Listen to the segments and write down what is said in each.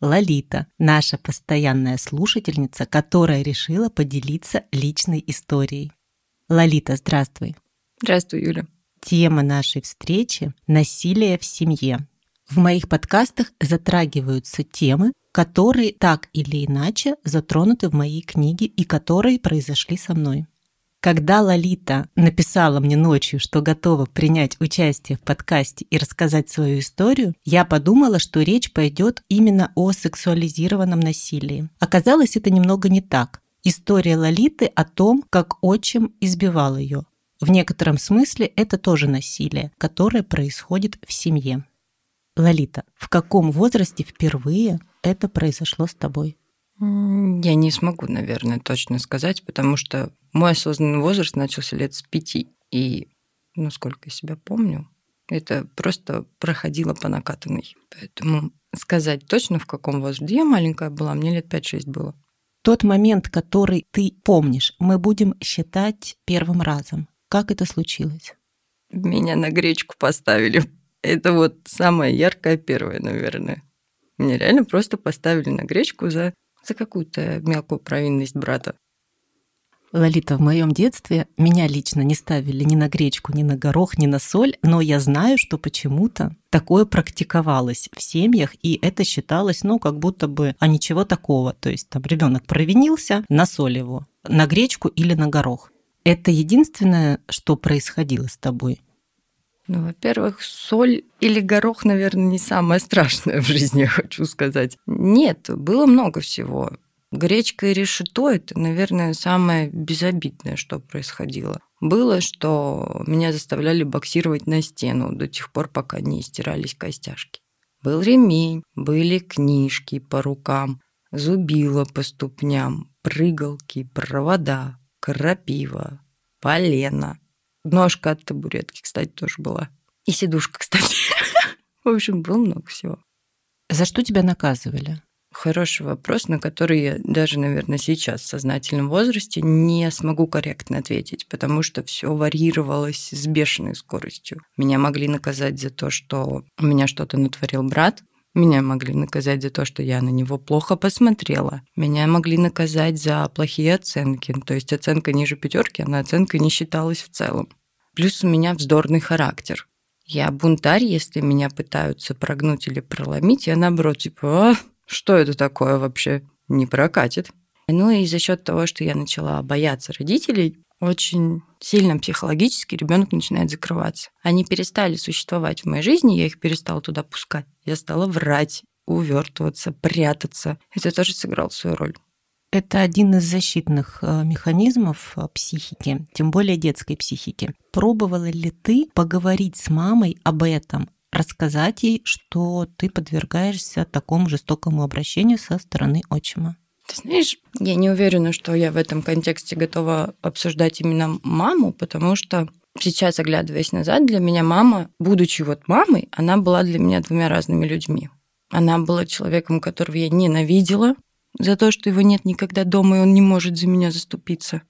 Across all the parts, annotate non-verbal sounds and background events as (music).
Лолита, наша постоянная слушательница, которая решила поделиться личной историей. Лолита, здравствуй. Здравствуй, Юля. Тема нашей встречи – насилие в семье. В моих подкастах затрагиваются темы, которые так или иначе затронуты в моей книге и которые произошли со мной. Когда Лолита написала мне ночью, что готова принять участие в подкасте и рассказать свою историю, я подумала, что речь пойдет именно о сексуализированном насилии. Оказалось, это немного не так. История Лолиты о том, как отчим избивал ее. В некотором смысле это тоже насилие, которое происходит в семье. Лолита, в каком возрасте впервые это произошло с тобой? Я не смогу, наверное, точно сказать, потому что мой осознанный возраст начался лет с пяти. И, ну, сколько я себя помню, это просто проходило по накатанной. Поэтому сказать точно, в каком возрасте. Я маленькая была, мне лет 5-6 было. Тот момент, который ты помнишь, мы будем считать первым разом. Как это случилось? Меня на гречку поставили. Это вот самое яркое первое, наверное. Меня реально просто поставили на гречку за за какую-то мелкую провинность брата. Лолита, в моем детстве меня лично не ставили ни на гречку, ни на горох, ни на соль, но я знаю, что почему-то такое практиковалось в семьях, и это считалось, ну, как будто бы, а ничего такого. То есть там ребенок провинился, на соль его, на гречку или на горох. Это единственное, что происходило с тобой? Ну, во-первых, соль или горох, наверное, не самое страшное в жизни, (laughs) я хочу сказать. Нет, было много всего. Гречка и решето – это, наверное, самое безобидное, что происходило. Было, что меня заставляли боксировать на стену до тех пор, пока не стирались костяшки. Был ремень, были книжки по рукам, зубило по ступням, прыгалки, провода, крапива, полено, Ножка от табуретки, кстати, тоже была. И сидушка, (laughs) кстати. В общем, было много всего. За что тебя наказывали? Хороший вопрос, на который я даже, наверное, сейчас в сознательном возрасте не смогу корректно ответить, потому что все варьировалось с бешеной скоростью. Меня могли наказать за то, что у меня что-то натворил брат, меня могли наказать за то, что я на него плохо посмотрела. Меня могли наказать за плохие оценки. То есть оценка ниже пятерки, она оценкой не считалась в целом. Плюс у меня вздорный характер. Я бунтарь, если меня пытаются прогнуть или проломить, я наоборот, типа, а, что это такое вообще? Не прокатит. Ну и за счет того, что я начала бояться родителей, очень сильно психологически ребенок начинает закрываться. Они перестали существовать в моей жизни, я их перестала туда пускать. Я стала врать, увертываться, прятаться. Это тоже сыграло свою роль. Это один из защитных э, механизмов э, психики, тем более детской психики. Пробовала ли ты поговорить с мамой об этом, рассказать ей, что ты подвергаешься такому жестокому обращению со стороны отчима? Ты знаешь, я не уверена, что я в этом контексте готова обсуждать именно маму, потому что сейчас, оглядываясь назад, для меня мама, будучи вот мамой, она была для меня двумя разными людьми. Она была человеком, которого я ненавидела за то, что его нет никогда дома, и он не может за меня заступиться.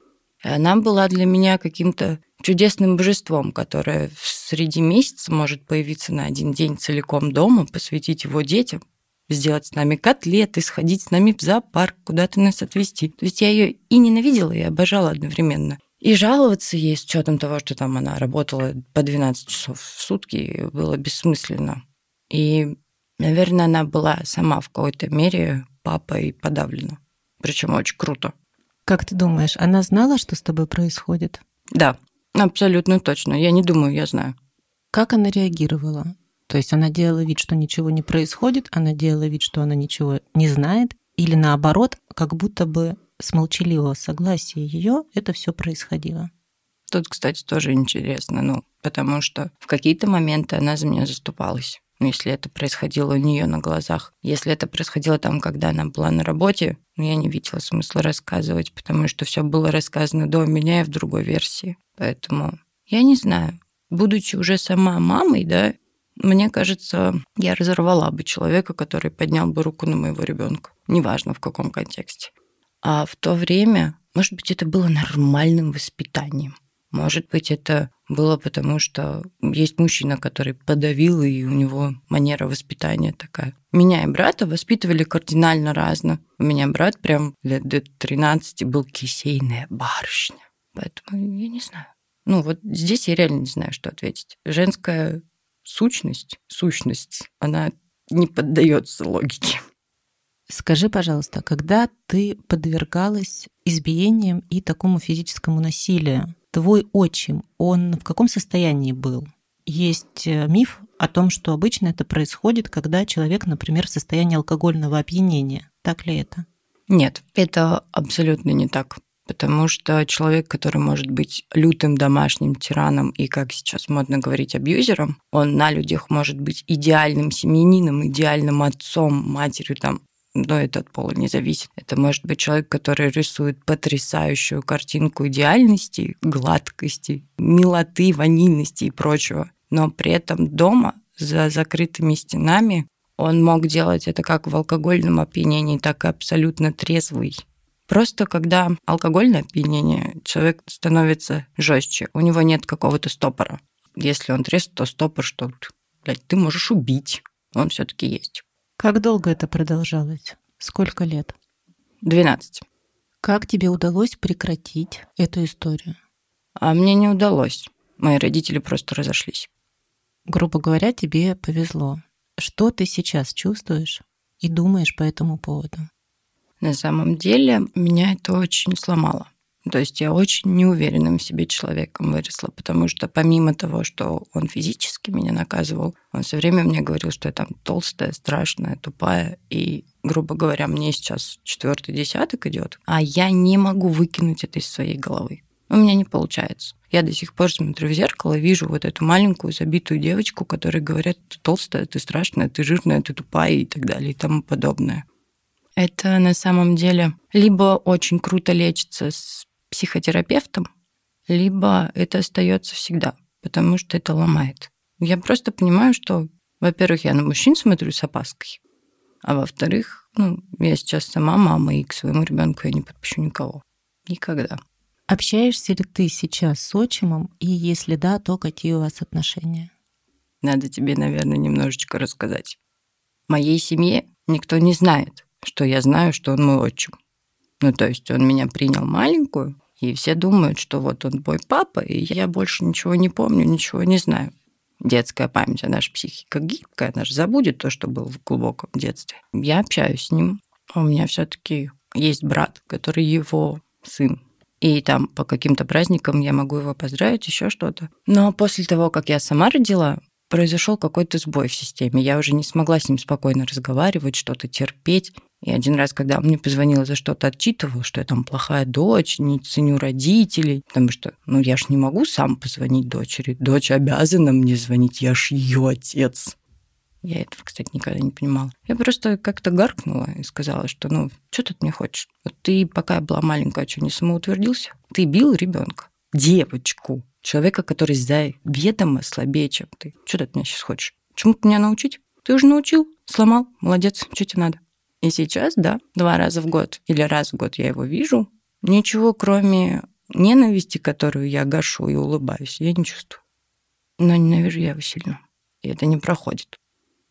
И она была для меня каким-то чудесным божеством, которое среди месяца может появиться на один день целиком дома, посвятить его детям, сделать с нами котлеты, сходить с нами в зоопарк, куда-то нас отвезти. То есть я ее и ненавидела, и обожала одновременно. И жаловаться ей с учетом того, что там она работала по 12 часов в сутки, было бессмысленно. И, наверное, она была сама в какой-то мере папой подавлена. Причем очень круто. Как ты думаешь, она знала, что с тобой происходит? Да, абсолютно точно. Я не думаю, я знаю. Как она реагировала? То есть она делала вид, что ничего не происходит, она делала вид, что она ничего не знает, или наоборот, как будто бы с молчаливого согласия ее это все происходило. Тут, кстати, тоже интересно, ну, потому что в какие-то моменты она за меня заступалась. ну, если это происходило у нее на глазах. Если это происходило там, когда она была на работе, ну, я не видела смысла рассказывать, потому что все было рассказано до меня и в другой версии. Поэтому я не знаю. Будучи уже сама мамой, да, мне кажется, я разорвала бы человека, который поднял бы руку на моего ребенка. Неважно в каком контексте. А в то время, может быть, это было нормальным воспитанием. Может быть, это было потому, что есть мужчина, который подавил, и у него манера воспитания такая. Меня и брата воспитывали кардинально разно. У меня брат прям лет до 13 был кисейная барышня. Поэтому я не знаю. Ну вот здесь я реально не знаю, что ответить. Женская сущность, сущность, она не поддается логике. Скажи, пожалуйста, когда ты подвергалась избиениям и такому физическому насилию, твой отчим, он в каком состоянии был? Есть э, миф о том, что обычно это происходит, когда человек, например, в состоянии алкогольного опьянения. Так ли это? Нет, это абсолютно не так потому что человек, который может быть лютым домашним тираном и, как сейчас модно говорить, абьюзером, он на людях может быть идеальным семьянином, идеальным отцом, матерью, там, но это от пола не зависит. Это может быть человек, который рисует потрясающую картинку идеальности, гладкости, милоты, ванильности и прочего. Но при этом дома, за закрытыми стенами, он мог делать это как в алкогольном опьянении, так и абсолютно трезвый. Просто когда алкогольное опьянение, человек становится жестче, у него нет какого-то стопора. Если он трезв, то стопор, что, блядь, ты можешь убить. Он все таки есть. Как долго это продолжалось? Сколько лет? 12. Как тебе удалось прекратить эту историю? А мне не удалось. Мои родители просто разошлись. Грубо говоря, тебе повезло. Что ты сейчас чувствуешь и думаешь по этому поводу? На самом деле меня это очень сломало. То есть я очень неуверенным в себе человеком выросла, потому что помимо того, что он физически меня наказывал, он все время мне говорил, что я там толстая, страшная, тупая. И, грубо говоря, мне сейчас четвертый десяток идет, а я не могу выкинуть это из своей головы. У меня не получается. Я до сих пор смотрю в зеркало и вижу вот эту маленькую забитую девочку, которая говорят, ты толстая, ты страшная, ты жирная, ты тупая и так далее и тому подобное это на самом деле либо очень круто лечится с психотерапевтом, либо это остается всегда, потому что это ломает. Я просто понимаю, что, во-первых, я на мужчин смотрю с опаской, а во-вторых, ну, я сейчас сама мама, и к своему ребенку я не подпущу никого. Никогда. Общаешься ли ты сейчас с отчимом, и если да, то какие у вас отношения? Надо тебе, наверное, немножечко рассказать. Моей семье никто не знает, что я знаю, что он мой отчим. Ну, то есть он меня принял маленькую, и все думают, что вот он мой папа, и я больше ничего не помню, ничего не знаю. Детская память, а наша психика гибкая, она же забудет то, что было в глубоком детстве. Я общаюсь с ним. У меня все таки есть брат, который его сын. И там по каким-то праздникам я могу его поздравить, еще что-то. Но после того, как я сама родила, произошел какой-то сбой в системе. Я уже не смогла с ним спокойно разговаривать, что-то терпеть. И один раз, когда он мне позвонил за что-то отчитывал, что я там плохая дочь, не ценю родителей, потому что, ну, я ж не могу сам позвонить дочери. Дочь обязана мне звонить, я ж ее отец. Я этого, кстати, никогда не понимала. Я просто как-то гаркнула и сказала, что, ну, что ты от меня хочешь? Вот ты, пока я была маленькая, что, не самоутвердился? Ты бил ребенка, девочку, человека, который заведомо слабее, чем ты. Что ты от меня сейчас хочешь? Чему ты меня научить? Ты уже научил, сломал, молодец, что тебе надо? И сейчас, да, два раза в год или раз в год я его вижу. Ничего, кроме ненависти, которую я гашу и улыбаюсь, я не чувствую. Но ненавижу я его сильно. И это не проходит.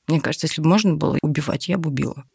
Мне кажется, если бы можно было убивать, я бы убила.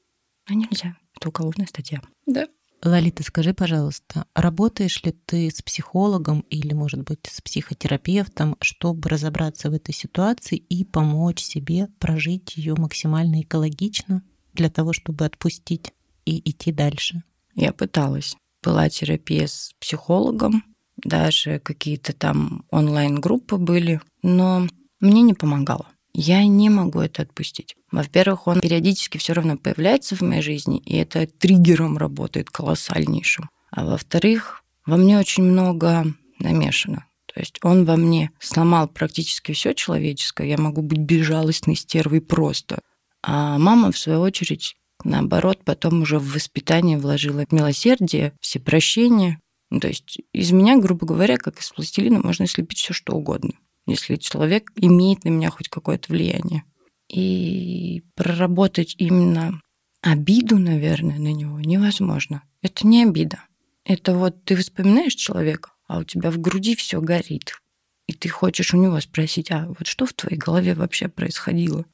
Но нельзя. Это уголовная статья. Да. Лолита, скажи, пожалуйста, работаешь ли ты с психологом или, может быть, с психотерапевтом, чтобы разобраться в этой ситуации и помочь себе прожить ее максимально экологично для того, чтобы отпустить и идти дальше? Я пыталась. Была терапия с психологом, даже какие-то там онлайн-группы были, но мне не помогало. Я не могу это отпустить. Во-первых, он периодически все равно появляется в моей жизни, и это триггером работает колоссальнейшим. А во-вторых, во мне очень много намешано. То есть он во мне сломал практически все человеческое. Я могу быть безжалостной стервой просто. А мама, в свою очередь, наоборот, потом уже в воспитание вложила милосердие, всепрощение. Ну, то есть из меня, грубо говоря, как из пластилина можно слепить все что угодно, если человек имеет на меня хоть какое-то влияние. И проработать именно обиду, наверное, на него невозможно. Это не обида. Это вот ты вспоминаешь человека, а у тебя в груди все горит. И ты хочешь у него спросить, а вот что в твоей голове вообще происходило?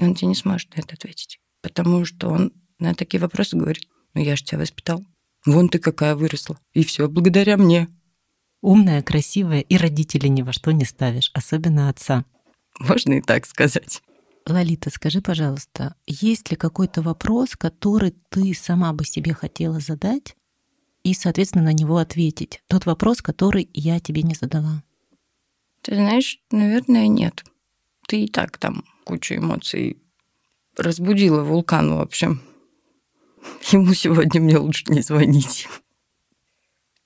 И он тебе не сможет на это ответить. Потому что он на такие вопросы говорит, ну я же тебя воспитал. Вон ты какая выросла. И все благодаря мне. Умная, красивая, и родителей ни во что не ставишь, особенно отца. Можно и так сказать. Лолита, скажи, пожалуйста, есть ли какой-то вопрос, который ты сама бы себе хотела задать и, соответственно, на него ответить? Тот вопрос, который я тебе не задала. Ты знаешь, наверное, нет. Ты и так там кучу эмоций разбудила вулкан, в общем. Ему сегодня мне лучше не звонить.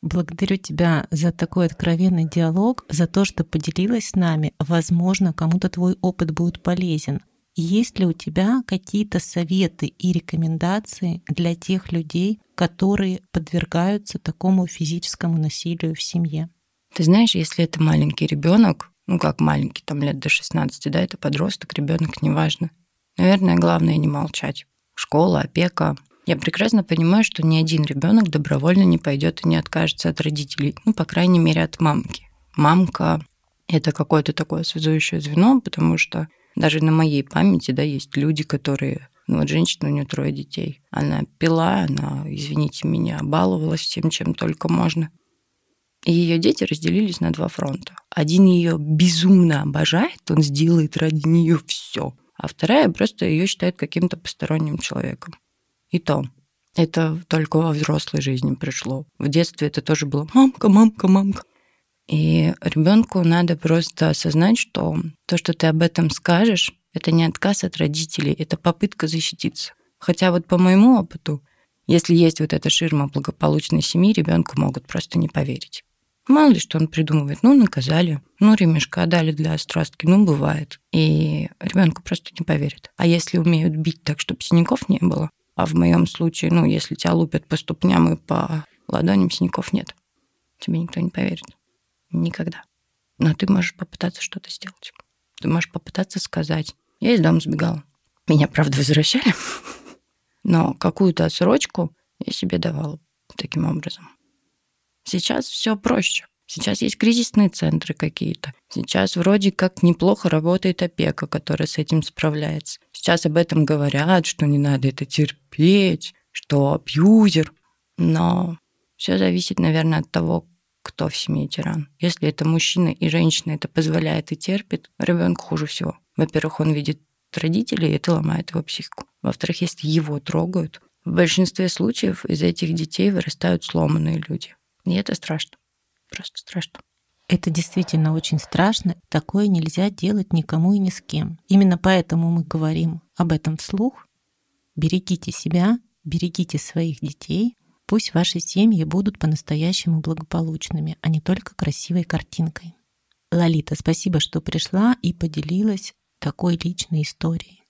Благодарю тебя за такой откровенный диалог, за то, что поделилась с нами. Возможно, кому-то твой опыт будет полезен. Есть ли у тебя какие-то советы и рекомендации для тех людей, которые подвергаются такому физическому насилию в семье? Ты знаешь, если это маленький ребенок, ну как маленький, там лет до 16, да, это подросток, ребенок, неважно. Наверное, главное не молчать. Школа, опека, я прекрасно понимаю, что ни один ребенок добровольно не пойдет и не откажется от родителей, ну, по крайней мере, от мамки. Мамка — это какое-то такое связующее звено, потому что даже на моей памяти, да, есть люди, которые ну вот женщина, у нее трое детей. Она пила, она, извините меня, баловалась всем, чем только можно. И ее дети разделились на два фронта. Один ее безумно обожает, он сделает ради нее все, а вторая просто ее считает каким-то посторонним человеком. И то. Это только во взрослой жизни пришло. В детстве это тоже было мамка, мамка, мамка. И ребенку надо просто осознать, что то, что ты об этом скажешь, это не отказ от родителей, это попытка защититься. Хотя вот по моему опыту, если есть вот эта ширма благополучной семьи, ребенку могут просто не поверить. Мало ли, что он придумывает. Ну, наказали. Ну, ремешка дали для острастки. Ну, бывает. И ребенку просто не поверит. А если умеют бить так, чтобы синяков не было, а в моем случае, ну, если тебя лупят по ступням и по ладоням, синяков нет. Тебе никто не поверит. Никогда. Но ты можешь попытаться что-то сделать. Ты можешь попытаться сказать. Я из дома сбегала. Меня, правда, возвращали. (laughs) Но какую-то отсрочку я себе давала таким образом. Сейчас все проще. Сейчас есть кризисные центры какие-то. Сейчас вроде как неплохо работает опека, которая с этим справляется. Сейчас об этом говорят, что не надо это терпеть, что абьюзер. Но все зависит, наверное, от того, кто в семье тиран. Если это мужчина и женщина это позволяет и терпит, ребенку хуже всего. Во-первых, он видит родителей, и это ломает его психику. Во-вторых, если его трогают, в большинстве случаев из этих детей вырастают сломанные люди. И это страшно. Просто страшно. Это действительно очень страшно. Такое нельзя делать никому и ни с кем. Именно поэтому мы говорим об этом вслух. Берегите себя, берегите своих детей. Пусть ваши семьи будут по-настоящему благополучными, а не только красивой картинкой. Лолита, спасибо, что пришла и поделилась такой личной историей.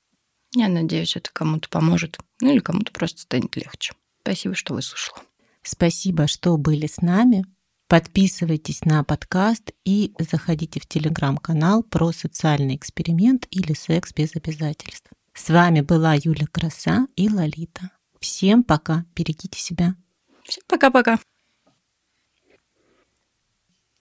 Я надеюсь, это кому-то поможет. Ну или кому-то просто станет легче. Спасибо, что выслушала. Спасибо, что были с нами. Подписывайтесь на подкаст и заходите в телеграм-канал про социальный эксперимент или секс без обязательств. С вами была Юля Краса и Лолита. Всем пока, берегите себя. Всем пока-пока.